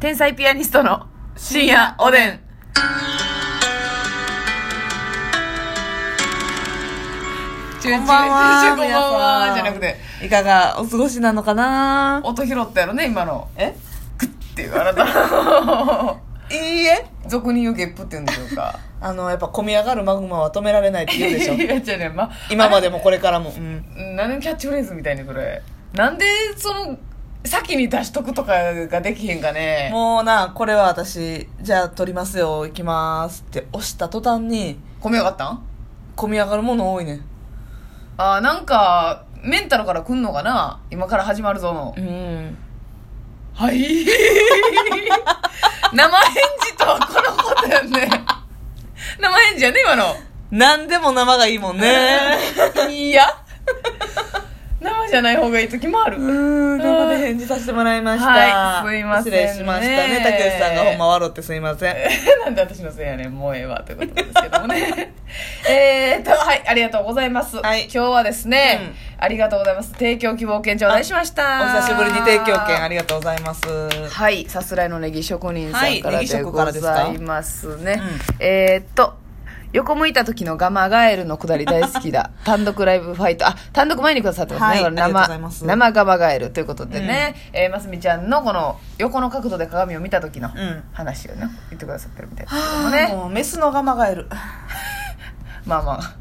天才ピアニストの深夜おでん。こんばんは。こんばんは。じゃなくて、いかがお過ごしなのかな？音拾ったやろね、今の。え？っていうあなた。いいえ。俗に言うゲップって言うんでしょうか。あの、やっぱ込み上がるマグマは止められないって言うでしょ い。や、じゃね、ま、今までもこれからも。うん。何のキャッチフレーズみたいにそれ。なんで、その、先に出しとくとかができへんかね。もうな、これは私、じゃあ撮りますよ、行きますって押した途端に、込み上がったん？込み上がるもの多いね。あーなんか、メンタルから来んのかな？今から始まるぞの。うん。はい。生返事とはこのことやね。生返事やね、今の。何でも生がいいもんね。いや。生じゃない方がいい時もある。うん、生で返事させてもらいました。はいすいませんね失礼しましたね。竹内さんがほんま笑ってすいません。なんで私のせいやねんもうええわということですけどもね えーっとはいありがとうございます、はい今日はですね、ありがとうございます提供希望券頂戴しましたお久しぶりに提供券ありがとうございます。はいさすらいのネギ職人さんからでご職からですか？ざいますね、うんえーっと横向いた時のガマガエルのくだり大好きだ。単独ライブファイト。あ、単独前にくださってますね。はい生生ガマガエルということでね、えーますみちゃんのこの横の角度で鏡を見た時のうん話をね、言ってくださってるみたいですけどもね。もうメスのガマガエル。まあまあ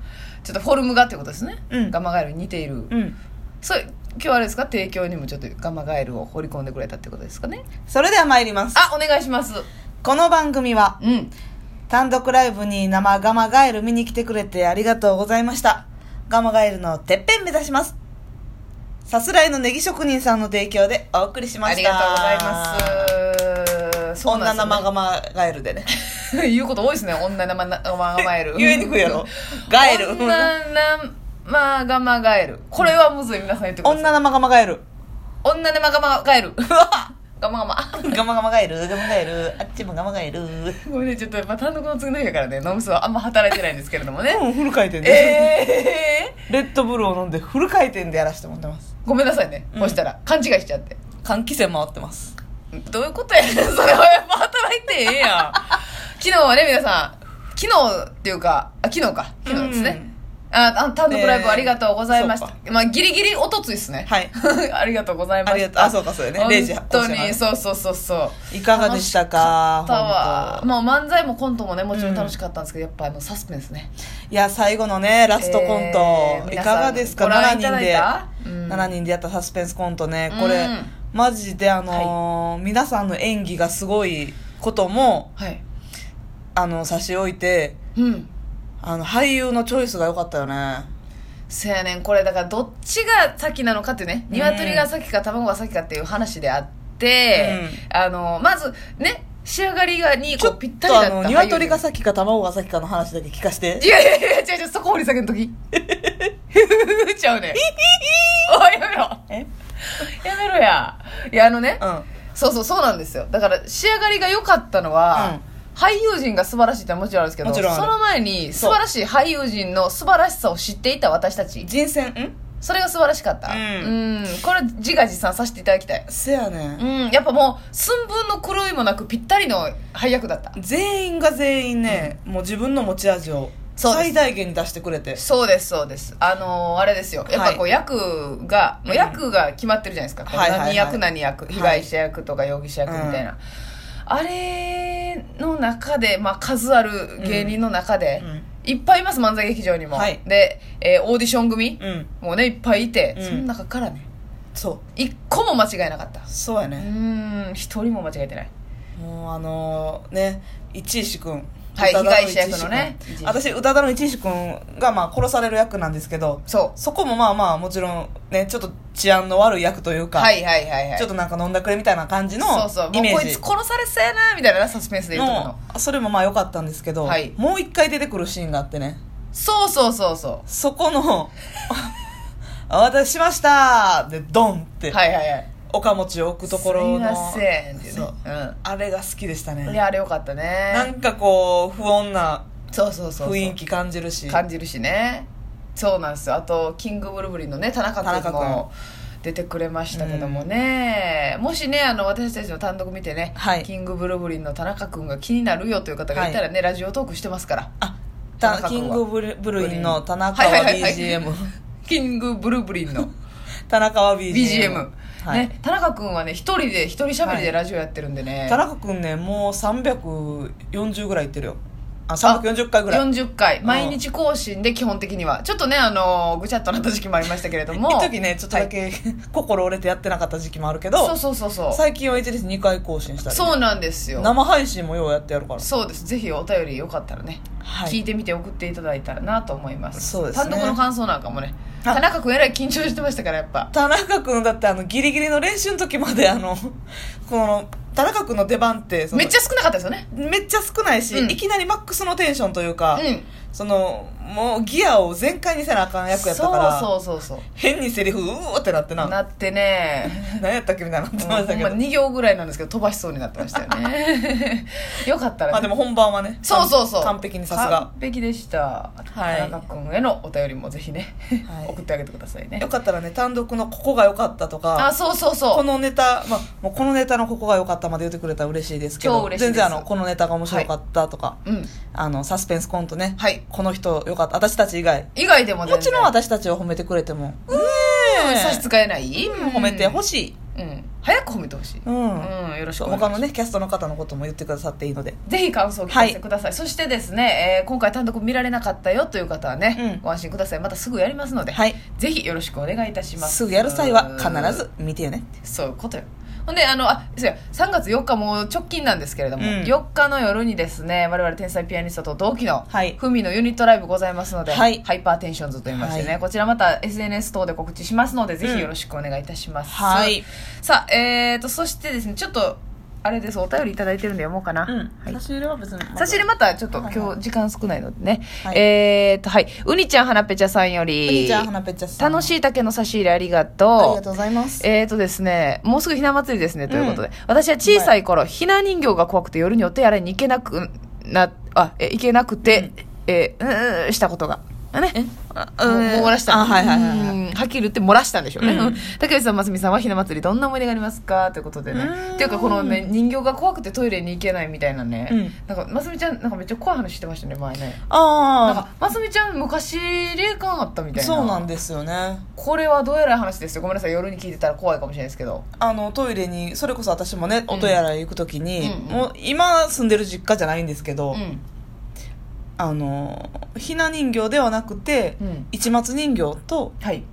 ちょっとフォルムがってことですね、うんガマガエルに似ている、うん。そう今日はあれですか？提供にもちょっとガマガエルを放り込んでくれたってことですかね？それでは参ります。あお願いしますこの番組は、うん単独ライブに生ガマガエル見に来てくれてありがとうございました。ガマガエルのてっぺん目指します。さすらいのネギ職人さんの提供でお送りしました。ありがとうございますそんですよ生ガマガエルでね。ね言うこと多いですね女生ガマガエル言えにくいやろ。ガエル。女生ガマガエルこれはむずい皆さん言ってください女生ガマガエル。女生ガマガエル ガマガマ。ガマガマガエル、ガマガエル、あっちもガマガエル。ごめんねちょっとやっぱ単独の次の日やからね。脳みそはあんま働いてないんですけれどもね。うん、フル回転で。ええレッドブルを飲んでフル回転でやらせてもらってます。ごめんなさいね、うん。こうしたら勘違いしちゃって。換気扇回ってます。どういうことやねん。それはやっぱ働いてええやん。昨日はね皆さん昨日っていうかあ昨日か。昨日ですね、ああ単独ライブありがとうございました、そうまあギリギリおとついですね。はい。ありがとうございましたありがとう。あそうかそうよね。0時本当発行にそうそうそうそう。いかがでしたか？楽しかったわ。本当。もう漫才もコントもねもちろん楽しかったんですけど、やっぱあのサスペンスね。いや、最後のね、ラストコント、いえー皆さんかがですか？ご覧 ?7 いた人で、だいた？うん。7人でやったサスペンスコントね。これ、うんマジであのー皆さんの演技がすごいことも、はい。あの、差し置いて、うんあの、俳優のチョイスが良かったよね。せやねんこれだからどっちが先なのかってね。鶏が先か卵が先かっていう話であって、あのまずね仕上がりがにこうぴったりだった鶏がさ先か卵が先かの話だけ聞かして。い。やいやいや違う違うそこ掘り下げんとき。ちゃうねん。おいやめろ。え？やめろや。いやあのね、うん。そうそうそうなんですよ。だから仕上がりが良かったのは、俳優陣が素晴らしいってもちろんあるんですけどもちろんあるその前に素晴らしい俳優陣の素晴らしさを知っていた私たち人選、ん？それが素晴らしかった。うんうんこれ自画自賛させていただきたい。せやねん。うん。やっぱもう、寸分の狂いもなくぴったりの配役だった。全員が全員ね、もう自分の持ち味をそうです最大限に出してくれて。そうです、そうです。あのーあれですよ。やっぱこう、はい役が、もう役が決まってるじゃないですか。こうはいはいはい何役何役、被害者役とか容疑者役みたいな。あれの中で、まあ、数ある芸人の中で、うんいっぱいいます、漫才劇場にも。はいで、えーオーディション組、うん。もうね、いっぱいいて、うんその中からね、そう。一個も間違いなかった。うそうやね。ーん、一人も間違えてない。もうあのね一石君はい被害者役のね私宇多田の一石君がまあ殺される役なんですけどそそこもまあまあもちろんねちょっと治安の悪い役というう。か、はいはいはいはい。ちょっとなんか飲んだくれみたいな感じのそうそう。もうこいつ殺されそうやな、みたいなサスペンスで言うとこの。のそれもまあ良かったんですけど、はいもう一回出てくるシーンがあってねそうそうそうそそこの あ私しましたでドンって、う。はいはいはい。岡持ちを置くところのすいませんっていうそうね。あれが好きでしたうん。いねや、あれよかったね。なんかこう不穏なそうそうそうそう。雰囲気感じるし感じるしね。そうなんですよ。あと、キングブルブリンのね、田中君も。出てくれましたけどもね、もしねあの私たちの単独見てね、はいキングブルーブリンの田中君が気になるよという方がいたらね、ラジオトークしてますからあたキングブルブルインの田中ははいはいはいはい BGM キングブルーブリンの田中は BGM, BGM、はい。ね、田中君はね一人で一人喋りでラジオやってるんでね、田中君ねもう340ぐらいいってるよ。あ340回ぐらい。40回。ん。毎日更新で基本的には。ちょっとねあのぐちゃっとなった時期もありましたけれども。一時ねちょっとだけ、心折れてやってなかった時期もあるけどそうそうそうそう。最近は1日2回更新したりね、そうなんですよ。生配信もようやってやるから。そうです。ぜひお便りよかったらね、はい。聞いてみて送っていただいたらなと思います。そうですね。単独の感想なんかもねあ田中君えらい緊張してましたからやっぱ。田中君だってあのギリギリの練習の時まであのこの田中君の出番ってそのめっちゃ少なかったですよね。めっちゃ少ないし、うん。いきなりマックスのテンションというか、うん。そのもうギアを全開にせなあかん役やったからそうそうそう変にセリフうおーってなってな。そうなってね。何やったっけみたいになってましたけど、ま2行ぐらいなんですけど飛ばしそうになってましたよね。よかったら、まあでも本番はねそうそうそう。完璧にさすが。完璧でした、はい。田中君へのお便りもぜひね、はい。送ってあげてくださいね。よかったらね単独のここが良かったとあかそうそうそう。このネタ、まあ、もうこのネタのここが良かったまで言ってくれたら嬉しいですけど全然あのこのネタが面白かったとか、うん。あのサスペンスコントね、はい。この人良かった。私たち以外。以外でももちろん私たちを褒めてくれても。ねえ差し支えない、うん。褒めてほしい、うん。早く褒めてほしい、うん。うん。よろしく他のねキャストの方のことも言ってくださっていいので。ぜひ感想を聞かせてください、そしてですね、えー今回単独見られなかったよという方はね、うん。ご安心ください。またすぐやりますので、はい。ぜひよろしくお願いいたします。すぐやる際は必ず見てよね。そういうことよほんであのあそうや3月4日もう直近なんですけれども、うん。4日の夜にですね我々天才ピアニストと同期のはい。ふみのユニットライブございますので、はい。ハイパーテンションズと言いましてね、はい。こちらまた SNS 等で告知しますのでぜひよろしくお願いいたします、はい。さあえーとそしてですねちょっとあれです。お便りいただいてるんで読もうかな、うん。はい。差し入れは別に差し入れまたちょっとはいはい今日時間少ないのでね、はい。えーとはい、うにちゃんはなぺちゃさんよおり兄ちゃん花ぺっちゃさん。楽しい竹の差し入れありがとう。ありがとうございます。えーとですね、もうすぐひな祭りですね、ということで。私は小さい頃、ひな人形が怖くて夜にお手洗いに行けなくな、あ、え、行けなくて、えー、うーん、したことが。ね。あうんもう漏らした。あはいはいはいはいうんはっきり言って漏らしたんでしょうね。うんうん竹内さん、ますみさんはひな祭りどんな思い出がありますか？ということでね。うんっていうか、このね、人形が怖くてトイレに行けないみたいなね。うんなんか、ますみちゃん、なんかめっちゃ怖い話してましたね、前ね。なんあか、ますみちゃん昔霊感あったみたあいな。そうなんですよねこれはどうやらい話ですよ。ごめんなさい、夜に聞いてたら怖いかもしれないですけど。あのトイレにそれこそ私もねお手洗い行く時に、うんもう今住んでる実家じゃないんですけど、うん。あのひな人形ではなくて、うん。市松人形とはい。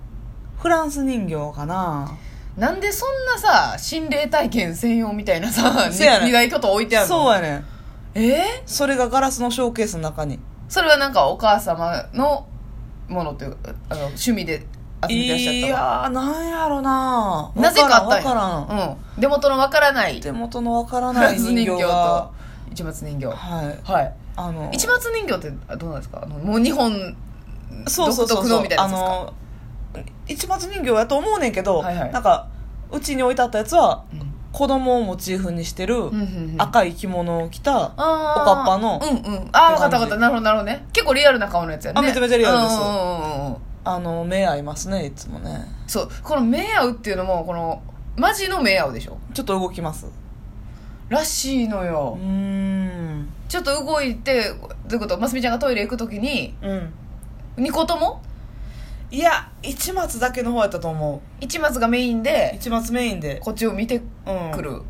フランス人形かな。なんでそんなさ心霊体験専用みたいなさ 二大巨頭置いてあるの？そうやねん。え？ー、それがガラスのショーケースの中に。それはなんかお母様のものというかあの趣味で集めてらっしゃいったやーなんやろな。なぜかあったんわからんうん、出元のわからない。手元のわからフランない人ス人形と。形が市松人形。はい。はい。あの市松人形ってどうなんですか？あのもう日本そうそうそう独特のみたいなやつですか？あの市松人形やと思うねんけど、はいはい。なんかうちに置いてあったやつはうん。子供をモチーフにしてるうんうんうん。赤い着物を着たあー。おかっぱの。うんうん。ああ分かった分かった。なるほどなるほどね。結構リアルな顔のやつやね。あめちゃめちゃリアルです。うんうんうんうん。あの目合いますねいつもね。そう。この目合うっていうのもこのマジの目合うでしょ？ちょっと動きますらしいのうよ。ー、ん。ちょっと動いてどういうこと？ますみちゃんがトイレ行く時にうん。2個とも？いや市松だけの方やったと思一松がメインうで市松メインで。こっちを見てうん。くる、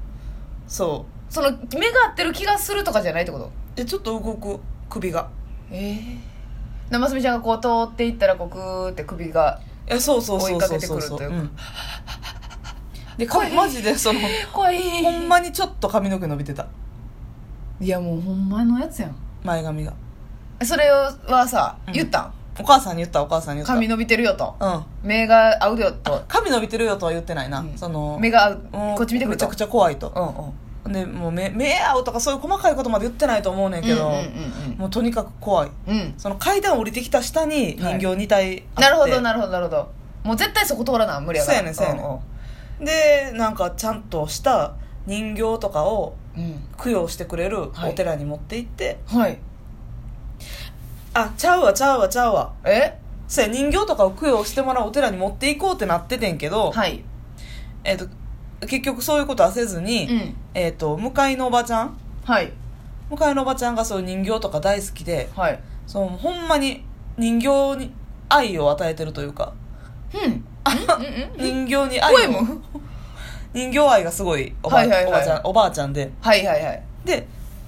そその目が合ってる気がするとかじゃないってこと？うでちょっと動く首が。ええー、ますみちゃんがこう通っていったらこうグーって首がえそうそうそうそうそう。追いかけてくるというか。んでかマジでその怖い。ほんまにちょっと髪の毛伸びてた。いやもうほんまのやつやん。前髪が。それはさうん。言ったん、お母さんに言ったお母さんに言った。髪伸びてるよと。うん。目が合うよと。髪伸びてるよとは言ってないな、うん。その目が合う。うん。こっち見てくると。めちゃくちゃ怖いと。うんうん。でもう目目合うとかそういう細かいことまで言ってないと思うねんけど、うんうんうんもうとにかく怖い。うん。うんその階段降りてきた下に人形2体あって、なるほどなるほどなるほど。もう絶対そこ通らな無理やから。そうやねんそうやねん。んでなんかちゃんとした人形とかをうん。うん供養してくれるはい。お寺に持って行って、はい。あちゃうわちゃうわちゃうわ。え？そうや人形とかを供養してもらうお寺に持っていこうってなっててんけど、はい。えっ、と結局そういうことはせずに、うん。えっ、と向かいのおばちゃん？はい。向かいのおばちゃんがそういう人形とか大好きではい。そのほんまに人形に愛を与えてるというか。うん人形に愛を。ポエム人形愛がすごいおば,、はいはいはい。おばちゃんおばあちゃんで。はいはいはい。で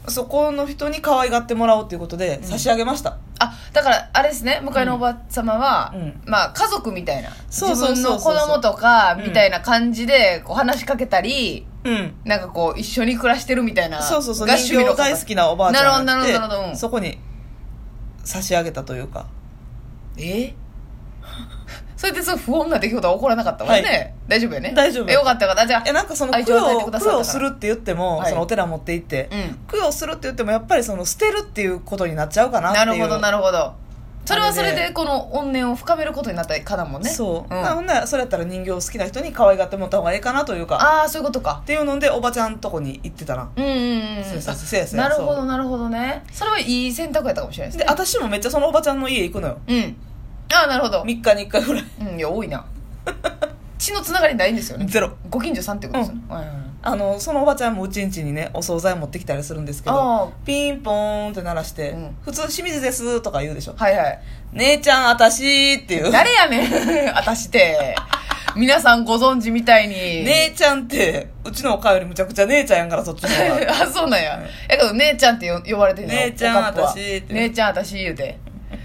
そこの人に可愛がってもらおうっていうことで差し上げました、あだからあれですね。向かいのおば様は、うん。まあ家族みたいな。そうそうそうそう。自分の子供とかうんみたいな感じでこう話しかけたり、うん。なんかこう一緒に暮らしてるみたいなそうそうそう。が人形大好きなおばあちゃんがいてなるほどなるほどなるほど。うん。そこに差し上げたというか。え？それでそう不穏な出来事は起こらなかったわね、はい。大丈夫よね。大丈夫。えよかったよかった。じゃあえなんかその愛供養供養するって言っても、はい。そのお寺持って行って、うん。供養するって言ってもやっぱりその捨てるっていうことになっちゃうかなっていう。なるほどなるほど。それはそれでで。この怨念を深めることになったかだもんね。そう、ん、なほんならそれやったら人形好きな人に可愛がってもらった方がいいかなというか。ああそういうことか。っていうのでおばちゃんとこに行ってたなうんうんうん。そうそうそうそうそう。なるほどなるほどね。それはいい選択やったかもしれないですね。で私もめっちゃそのおばちゃんの家行くのよ。うんああなるほど。3日に1回ぐらい。うんいや多いな。血のつながりないんですよね。ゼロ。ご近所さんってことですよね、はいはいはい。あのそのおばちゃんもうちんちにねお惣菜持ってきたりするんですけあどピンポーンって鳴らして「うん普通清水です」とか言うでしょ。はいはい「姉ちゃんあたし」っていう。誰やねん。私って。皆さんご存知みたいに。姉ちゃんってうちのおかよりむちゃくちゃ姉ちゃんやんからそっちの方が。あそうなんや、やけど姉ちゃんってよ呼ばれてるの？姉ちゃんおかっぱは私って姉ちゃん私言うて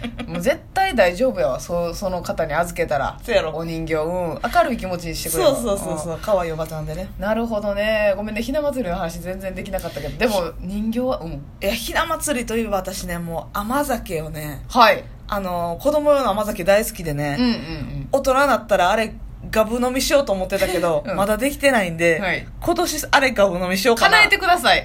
もう絶対大丈夫やわ。そその方に預けたら。そうやろ。お人形。うん。明るい気持ちにしてくれるそうそうそうそう。可愛いおばちゃんでね。なるほどね。ごめんね。ひな祭りの話全然できなかったけど。でも人形はうん。いやひな祭りといえば私ねもう甘酒をねはい。あの子供用の甘酒大好きでね、うんうんうん。大人になったらあれガブ飲みしようと思ってたけど、うん。まだできてないんで、はい。今年あれガブ飲みしようかな。叶えてください